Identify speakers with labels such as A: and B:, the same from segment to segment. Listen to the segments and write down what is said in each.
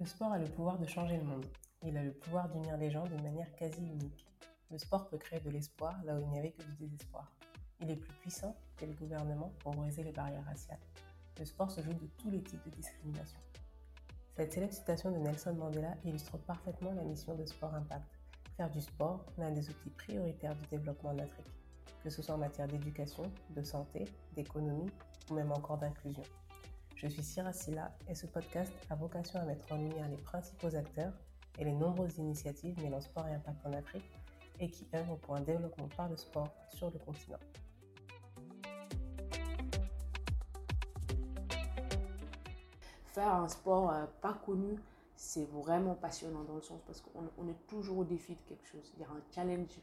A: Le sport a le pouvoir de changer le monde. Il a le pouvoir d'unir les gens d'une manière quasi unique. Le sport peut créer de l'espoir là où il n'y avait que du désespoir. Il est plus puissant que les gouvernements pour briser les barrières raciales. Le sport se joue de tous les types de discrimination. Cette célèbre citation de Nelson Mandela illustre parfaitement la mission de Sport Impact. Faire du sport l'un des outils prioritaires du développement en Afrique, que ce soit en matière d'éducation, de santé, d'économie ou même encore d'inclusion. Je suis Sira Silla et ce podcast a vocation à mettre en lumière les principaux acteurs et les nombreuses initiatives mêlant sport et impact en Afrique et qui œuvrent pour un développement par le sport sur le continent.
B: Faire un sport euh, pas connu, c'est vraiment passionnant dans le sens parce qu'on est toujours au défi de quelque chose. Il y a un challenge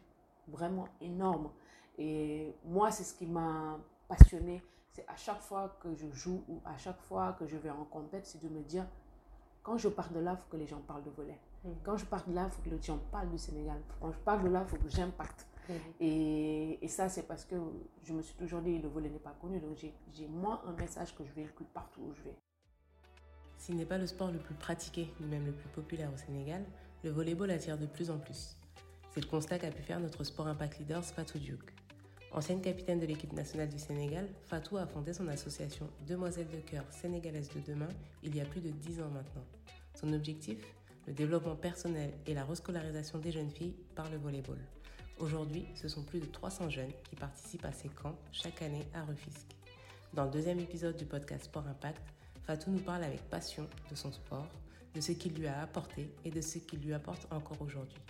B: vraiment énorme. Et moi, c'est ce qui m'a passionné c'est à chaque fois que je joue ou à chaque fois que je vais en compétition, c'est de me dire, quand je pars de là, il faut que les gens parlent de volet. Mm. Quand je pars de là, il faut que les gens parlent du Sénégal. Quand je pars de là, il faut que j'impacte. Mm. Et, et, ça, c'est parce que je me suis toujours dit, le volet n'est pas connu. Donc, j'ai moi un message que je véhicule partout où je vais.
A: S'il n'est pas le sport le plus pratiqué, ni même le plus populaire au Sénégal, le volleyball attire de plus en plus. C'est le constat qu'a pu faire notre sport impact leader Fatou Diouk. Ancienne capitaine de l'équipe nationale du Sénégal, Fatou a fondé son association Demoiselles de cœur sénégalaises de demain il y a plus de 10 ans maintenant. Son objectif? Le développement personnel et la rescolarisation des jeunes filles par le volleyball. Aujourd'hui, ce sont plus de 300 jeunes qui participent à ces camps chaque année à Rufisque. Dans le deuxième épisode du podcast Sport Impact, Fatou nous parle avec passion de son sport, de ce qu'il lui a apporté et de ce qu'il lui apporte encore aujourd'hui.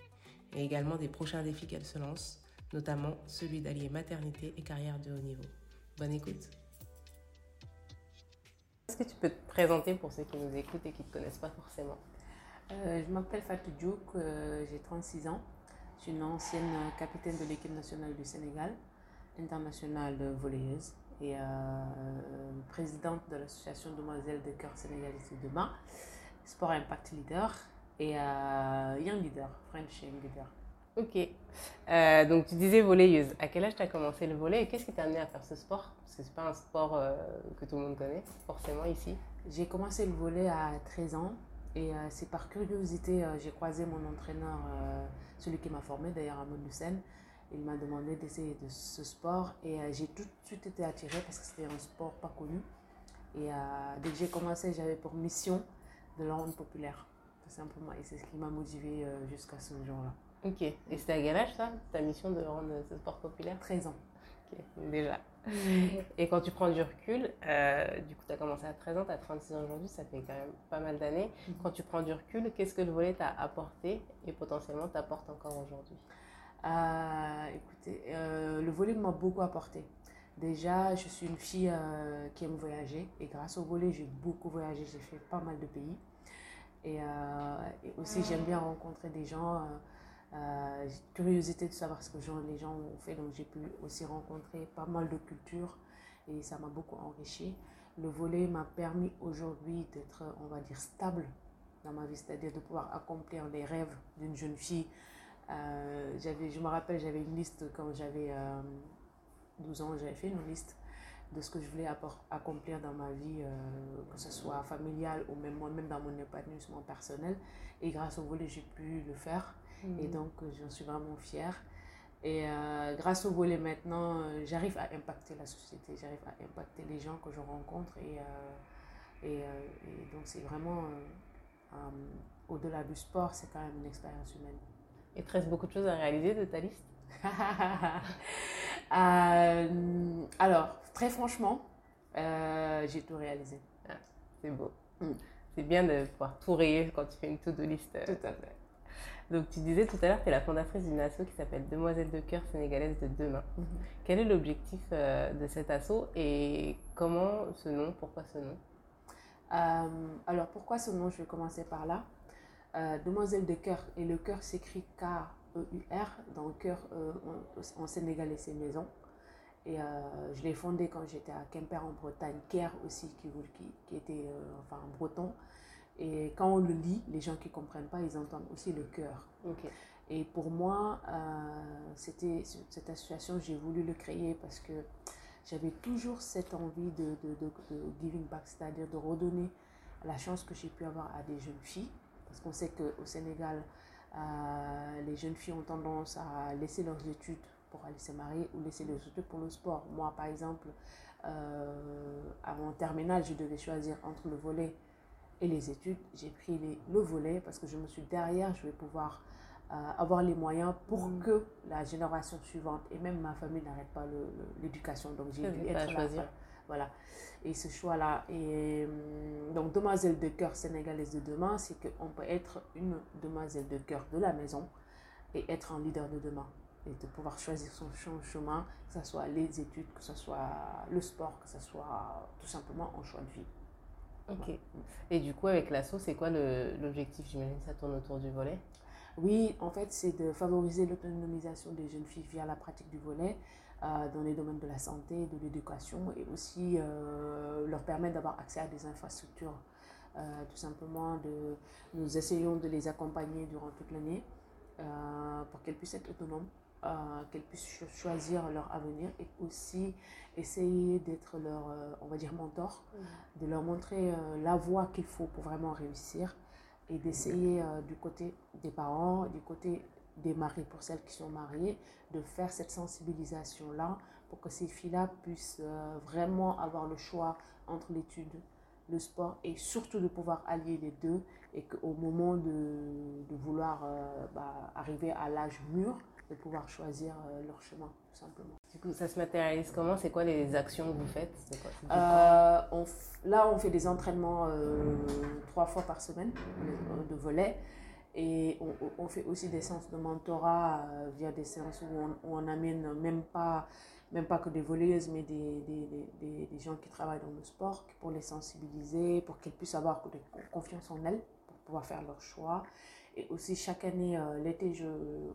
A: Et également des prochains défis qu'elle se lance notamment celui d'allier maternité et carrière de haut niveau. Bonne écoute. Est-ce que tu peux te présenter pour ceux qui nous écoutent et qui ne te connaissent pas forcément?
B: Euh, Je m'appelle Fatou Diouk, euh, j'ai 36 ans. Je suis une ancienne capitaine de l'équipe nationale du Sénégal, internationale volleyeuse et euh, présidente de l'association Demoiselles de cœur sénégalaises de demain, Sport Impact Leader et Young Leader, French Young Leader.
A: Ok. Euh, donc tu disais volleyeuse. À quel âge tu as commencé le volley et qu'est-ce qui t'a amené à faire ce sport? Parce que ce n'est pas un sport euh, que tout le monde connaît forcément ici.
B: J'ai commencé le volley à 13 ans et euh, c'est par curiosité, j'ai croisé mon entraîneur, celui qui m'a formé d'ailleurs à Montlucène. Il m'a demandé d'essayer de ce sport et j'ai tout de suite été attirée parce que c'était un sport pas connu. Et dès que j'ai commencé, j'avais pour mission de le rendre populaire, tout simplement. Et c'est ce qui m'a motivée jusqu'à ce jour-là.
A: Ok. Et c'était à quel âge ça, ta mission de rendre ce sport populaire?
B: 13 ans.
A: Ok, déjà. Et quand tu prends du recul, euh, du coup tu as commencé à 13 ans, tu as 36 ans aujourd'hui, ça fait quand même pas mal d'années. Mhm. Quand tu prends du recul, qu'est-ce que le volet t'a apporté et potentiellement t'apporte encore aujourd'hui?
B: Euh, Écoutez, euh, le volet m'a beaucoup apporté. Déjà, je suis une fille qui aime voyager et grâce au volet, j'ai beaucoup voyagé, j'ai fait pas mal de pays. Et, et aussi, j'aime bien rencontrer des gens euh, curiosité de savoir ce que les gens ont fait, donc j'ai pu aussi rencontrer pas mal de cultures et ça m'a beaucoup enrichi. Le volet m'a permis aujourd'hui d'être, on va dire, stable dans ma vie, c'est-à-dire de pouvoir accomplir les rêves d'une jeune fille. Euh, j'avais, je me rappelle, j'avais une liste quand j'avais 12 euh, ans, j'avais fait une liste de ce que je voulais accomplir dans ma vie, euh, que ce soit familiale ou même moi-même dans mon épanouissement personnel. Et grâce au volet, j'ai pu le faire. Et mhm. donc, euh, j'en suis vraiment fière. Et euh, grâce au volet maintenant, euh, j'arrive à impacter la société, j'arrive à impacter les gens que je rencontre. Et, et, donc, c'est vraiment, au-delà du sport, c'est quand même une expérience humaine.
A: Et il te reste beaucoup de choses à réaliser de ta liste
B: Alors, très franchement, j'ai tout réalisé.
A: Ah, c'est beau. Mm. C'est bien de pouvoir tout rayer quand tu fais une to-do list.
B: Tout à fait.
A: Donc tu disais tout à l'heure que tu es la fondatrice d'une asso qui s'appelle Demoiselles de cœur sénégalaises de demain. Mhm. Quel est l'objectif euh, de cet asso et comment ce nom Pourquoi ce nom?
B: Euh, Alors pourquoi ce nom? Je vais commencer par là. Euh, Demoiselles de cœur et le cœur s'écrit K-E-U-R. Dans le cœur en, sénégalais c'est maison. Et je l'ai fondé quand j'étais à Quimper en Bretagne, Caire aussi qui, qui, qui était enfin breton. Et quand on le lit, les gens qui ne comprennent pas, ils entendent aussi le cœur. Et pour moi, euh, c'était cette association, j'ai voulu le créer parce que j'avais toujours cette envie de, de, de, giving back, c'est-à-dire de redonner la chance que j'ai pu avoir à des jeunes filles, parce qu'on sait qu'au Sénégal, euh, les jeunes filles ont tendance à laisser leurs études pour aller se marier ou laisser leurs études pour le sport. Moi, par exemple, euh, à mon terminal, je devais choisir entre le volet et les études. J'ai pris les, le volet parce que je me suis derrière, je vais pouvoir euh, avoir les moyens pour mm. que la génération suivante et même ma famille n'arrête pas l'éducation. Donc j'ai dû être choisir. Voilà. Et ce choix-là. Et hum, donc, demoiselle de cœur sénégalaise de demain, c'est qu'on peut être une demoiselle de cœur de la maison et être un leader de demain. Et de pouvoir choisir son chemin, que ce soit les études, que ce soit le sport, que ce soit tout simplement un choix de vie.
A: Ok. Et du coup, avec l'assaut, c'est quoi l'objectif? J'imagine que ça tourne autour du volet
B: Oui, en fait, c'est de favoriser l'autonomisation des jeunes filles via la pratique du volet euh, dans les domaines de la santé, de l'éducation et aussi euh, leur permettre d'avoir accès à des infrastructures. Euh, tout simplement, de, nous essayons de les accompagner durant toute l'année pour qu'elles puissent être autonomes, qu'elles puissent choisir leur avenir et aussi essayer d'être leur, on va dire, mentor, mmh. de leur montrer la voie qu'il faut pour vraiment réussir et d'essayer du côté des parents, du côté des maris, pour celles qui sont mariées, de faire cette sensibilisation-là pour que ces filles-là puissent euh, vraiment avoir le choix entre l'étude, le sport et surtout de pouvoir allier les deux et qu'au moment de, de vouloir euh, bah, arriver à l'âge mûr, de pouvoir choisir euh, leur chemin, tout simplement.
A: Du coup, ça se matérialise comment? C'est quoi les actions que vous faites?
B: Là, on fait des entraînements trois fois par semaine de volets. Et on, on, fait aussi des séances de mentorat euh, via des séances où on, où on, amène même pas, même pas que des voleuses, mais des, des, des, des, gens qui travaillent dans le sport pour les sensibiliser, pour qu'elles puissent avoir confiance en elles, pour pouvoir faire leur choix. Et aussi, chaque année, euh, l'été,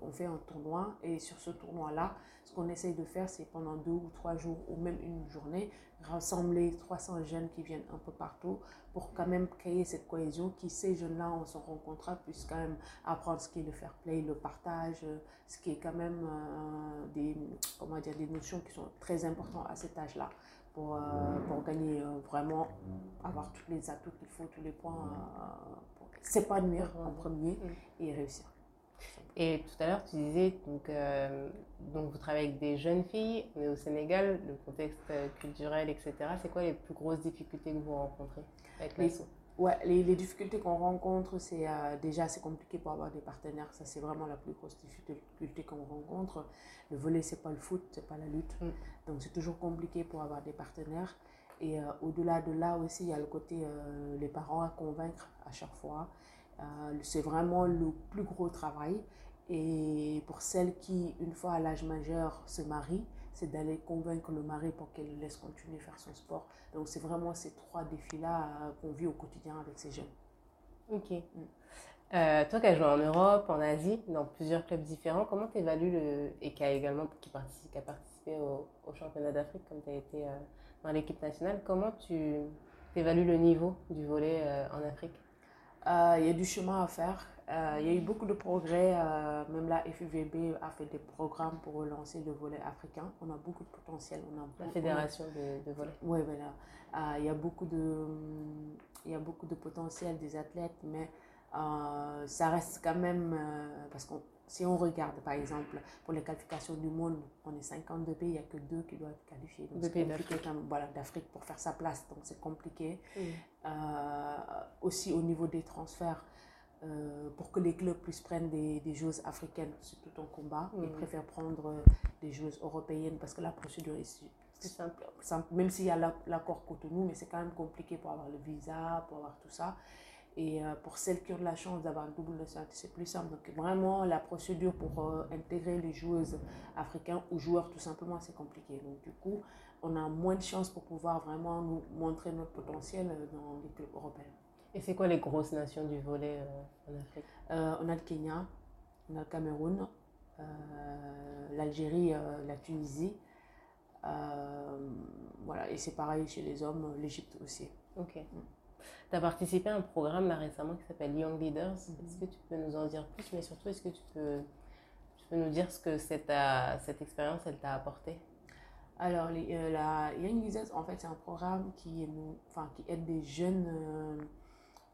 B: on fait un tournoi. Et sur ce tournoi-là, ce qu'on essaye de faire, c'est pendant deux ou trois jours, ou même une journée, rassembler 300 jeunes qui viennent un peu partout pour quand même créer cette cohésion qui, ces jeunes-là, on se rencontre, puissent quand même apprendre ce qui est le fair play, le partage, ce qui est quand même euh, des, comment dire, des notions qui sont très importantes à cet âge-là pour, euh, pour gagner vraiment, avoir tous les atouts qu'il faut, tous les points s'épanouir en premier et réussir.
A: Et tout à l'heure, tu disais, donc, euh, donc vous travaillez avec des jeunes filles, mais au Sénégal, le contexte euh, culturel, etc., c'est quoi les plus grosses difficultés que vous rencontrez avec
B: ouais, les, les, difficultés qu'on rencontre, c'est euh, déjà c'est compliqué pour avoir des partenaires. Ça, c'est vraiment la plus grosse difficulté qu'on rencontre. Le volet, c'est pas le foot, c'est pas la lutte. Mm. Donc, c'est toujours compliqué pour avoir des partenaires. Et euh, au-delà de là aussi, il y a le côté euh, les parents à convaincre à chaque fois. Euh, c'est vraiment le plus gros travail. Et pour celles qui, une fois à l'âge majeur, se marient, c'est d'aller convaincre le mari pour qu'elle laisse continuer faire son sport. Donc c'est vraiment ces trois défis-là qu'on vit au quotidien avec ces jeunes.
A: Ok. Mm. toi qui as joué en Europe, en Asie, dans plusieurs clubs différents, comment tu évalues le. et qui a également qui participe, qui a participé au, au championnat d'Afrique, comme tu as été dans l'équipe nationale. Comment tu évalues le niveau du volet euh, en Afrique?
B: Euh, Il y a du chemin à faire. Euh, il y a eu beaucoup de progrès. même la FUVB a fait des programmes pour relancer le volet africain. On a beaucoup de potentiel. On a
A: la fédération de, de volet.
B: Oui, voilà. il, y a beaucoup de, il y a beaucoup de potentiel des athlètes, mais ça reste quand même... parce qu'on si on regarde, par exemple, pour les qualifications du monde, on est 52 pays, il n'y a que deux qui doivent être qualifiés. Donc, c'est compliqué voilà, d'Afrique pour faire sa place, donc c'est compliqué. Euh, aussi au niveau des transferts, euh, pour que les clubs puissent prendre des, des joueuses africaines, c'est tout un combat. Ils préfèrent prendre euh, des joueuses européennes parce que la procédure est simple. simple. Même s'il y a l'accord Cotonou, mais c'est quand même compliqué pour avoir le visa, pour avoir tout ça. Et euh, pour celles qui ont la chance d'avoir un double nationalité, c'est plus simple. Donc vraiment, la procédure pour euh, intégrer les joueuses africaines ou joueurs, tout simplement, c'est compliqué. Donc du coup, on a moins de chances pour pouvoir vraiment nous montrer notre potentiel euh, dans les clubs européens.
A: Et c'est quoi les grosses nations du volet en Afrique?
B: On a le Kenya, on a le Cameroun, l'Algérie, la Tunisie. voilà, et c'est pareil chez les hommes, l'Égypte aussi.
A: Ok. Mm. Tu as participé à un programme là récemment qui s'appelle Young Leaders. Mhm. Est-ce que tu peux nous en dire plus? Mais surtout, est-ce que tu peux, tu peux nous dire ce que cette, cette expérience, elle t'a apporté?
B: Alors, euh, la Young Leaders, en fait, c'est un programme qui, enfin, qui aide des jeunes, euh,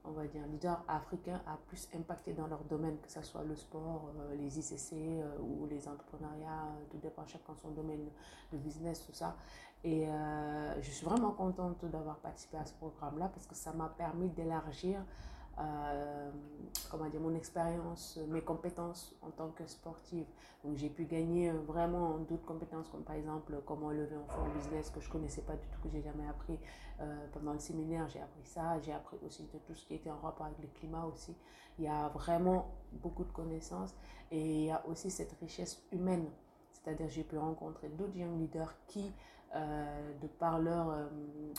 B: on va dire, leaders africains a plus impacté dans leur domaine, que ce soit le sport, euh, les ICC euh, ou les entrepreneuriats, tout dépend chacun son domaine de business, tout ça. Et je suis vraiment contente d'avoir participé à ce programme-là parce que ça m'a permis d'élargir euh, mon expérience, mes compétences en tant que sportive. Donc j'ai pu gagner vraiment d'autres compétences comme par exemple comment lever un fonds business que je connaissais pas du tout, que j'ai jamais appris. Euh, pendant le séminaire, j'ai appris ça. J'ai appris aussi de tout ce qui était en rapport avec le climat aussi. Il y a vraiment beaucoup de connaissances et il y a aussi cette richesse humaine. C'est-à-dire j'ai pu rencontrer d'autres young leaders qui euh, de par leur euh,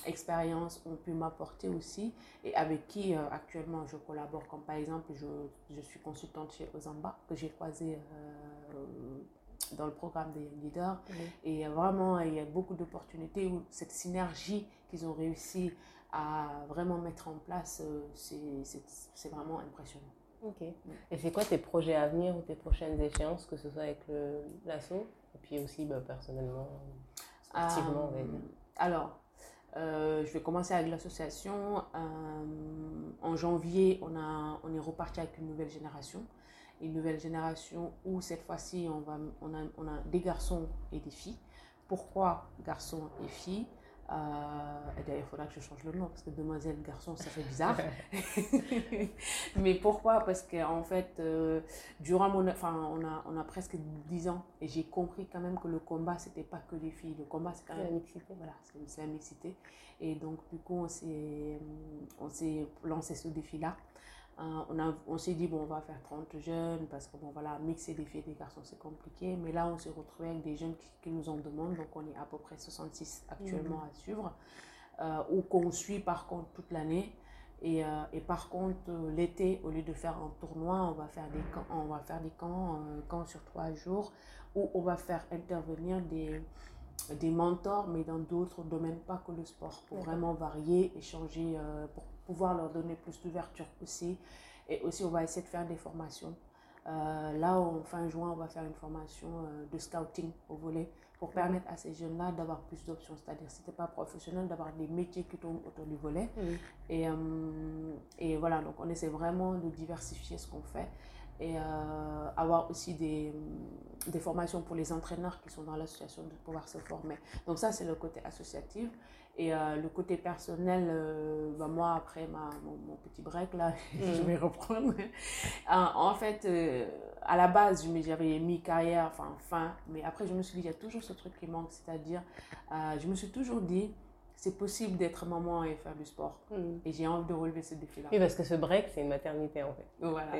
B: expérience, ont pu m'apporter aussi et avec qui euh, actuellement je collabore. Comme par exemple, je, je suis consultante chez Ozamba, que j'ai croisé dans le programme des leaders. Et vraiment, il y a beaucoup d'opportunités où cette synergie qu'ils ont réussi à vraiment mettre en place, c'est vraiment impressionnant.
A: Ok. Et c'est quoi tes projets à venir ou tes prochaines échéances, que ce soit avec l'assaut et puis aussi bah, personnellement
B: euh, alors, euh, je vais commencer avec l'association. Euh, en janvier, on, a, on est reparti avec une nouvelle génération. Une nouvelle génération où cette fois-ci, on, va, on, a, on a des garçons et des filles. Pourquoi garçons et filles? Euh, d'ailleurs, il faudra que je change le nom parce que demoiselle, garçon, ça fait bizarre. Mais pourquoi? Parce qu'en en fait, euh, durant mon. Enfin, on a, on a presque 10 ans et j'ai compris quand même que le combat, c'était pas que des filles. Le combat, c'est quand même.
A: la mixité.
B: Voilà, c'est la mixité. Et donc, du coup, on s'est lancé ce défi-là. Euh, on, a, on s'est dit, bon, on va faire 30 jeunes parce que, bon, voilà, mixer des filles et des garçons, c'est compliqué. Mais là, on s'est retrouvé avec des jeunes qui, nous en demandent. Donc, on est à peu près 66 actuellement mhm. à suivre. Euh, ou qu'on suit, par contre, toute l'année. Et, euh, et, par contre, l'été, au lieu de faire un tournoi, on va faire des camps, on va faire des camps, camps sur trois jours, où on va faire intervenir des, des mentors, mais dans d'autres domaines, pas que le sport, pour vraiment varier, échanger, pour pouvoir leur donner plus d'ouverture aussi. Et aussi, on va essayer de faire des formations. Euh, là, en fin juin, on va faire une formation euh, de scouting au volet pour permettre à ces jeunes-là d'avoir plus d'options. C'est-à-dire, si tu pas professionnel, d'avoir des métiers qui tournent autour du volet. Et, euh, et voilà, donc on essaie vraiment de diversifier ce qu'on fait et avoir aussi des, des formations pour les entraîneurs qui sont dans l'association de pouvoir se former. Donc ça, c'est le côté associatif. Et euh, le côté personnel, euh, bah, moi, après ma, mon, petit break, là, je mm. vais reprendre. Euh, en fait, à la base, j'avais mis carrière, enfin, fin, mais après, je me suis dit, il y a toujours ce truc qui manque, c'est-à-dire, je me suis toujours dit, c'est possible d'être maman et faire du sport. Mm. Et j'ai envie de relever ce défi-là.
A: Oui, parce que ce break, c'est une maternité en fait.
B: Voilà.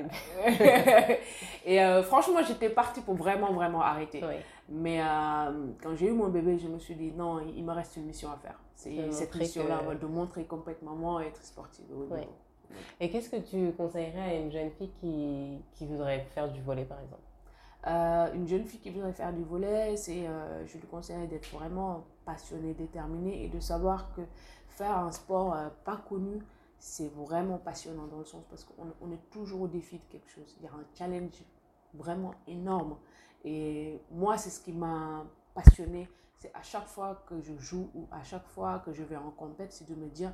B: et euh, franchement, j'étais partie pour vraiment, vraiment arrêter. Mais euh, quand j'ai eu mon bébé, je me suis dit, non, il me reste une mission à faire. C'est cette mission-là, de montrer complètement maman et être sportive.
A: Et qu'est-ce que tu conseillerais à une jeune fille qui, qui voudrait faire du volet, par exemple?
B: Euh, une jeune fille qui voudrait faire du volet, c'est, je lui conseille d'être vraiment passionnée, déterminée et de savoir que faire un sport euh, pas connu, c'est vraiment passionnant dans le sens parce qu'on on est toujours au défi de quelque chose. Il y a un challenge vraiment énorme. Et moi, c'est ce qui m'a passionné. C'est à chaque fois que je joue ou à chaque fois que je vais en compétition, c'est de me dire,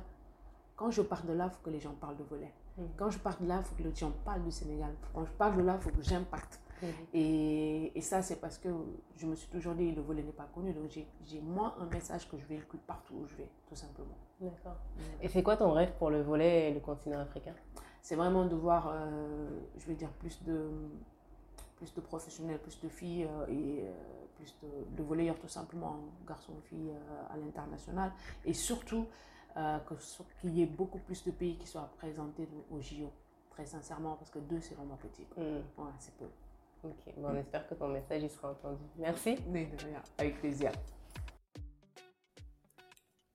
B: quand je pars de là, il faut que les gens parlent de volet. Mm. Quand je pars de là, il faut que les gens parlent du Sénégal. Quand je pars de là, il faut que j'impacte. Mhm. Et, et, ça, c'est parce que je me suis toujours dit, le volet n'est pas connu. Donc, j'ai moi un message que je véhicule partout où je vais, tout simplement.
A: D'accord. Et c'est quoi ton rêve pour le volet et le continent africain?
B: C'est vraiment de voir, euh, je vais dire, plus de, plus de professionnels, plus de filles euh, et euh, plus de, de volleyeurs, tout simplement, garçons-filles à l'international. Et surtout, qu'il y ait beaucoup plus de pays qui soient représentés au JO très sincèrement, parce que deux, c'est vraiment petit. Mm. c'est peu.
A: Ok, bon, on espère que ton message y sera entendu. Merci.
B: avec plaisir.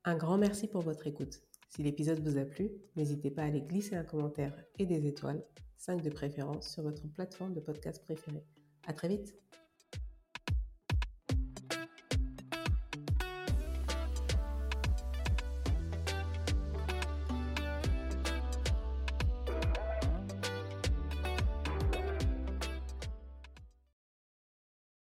A: Un grand merci pour votre écoute. Si l'épisode vous a plu, n'hésitez pas à aller glisser un commentaire et des étoiles, 5 de préférence, sur votre plateforme de podcast préférée. À très vite!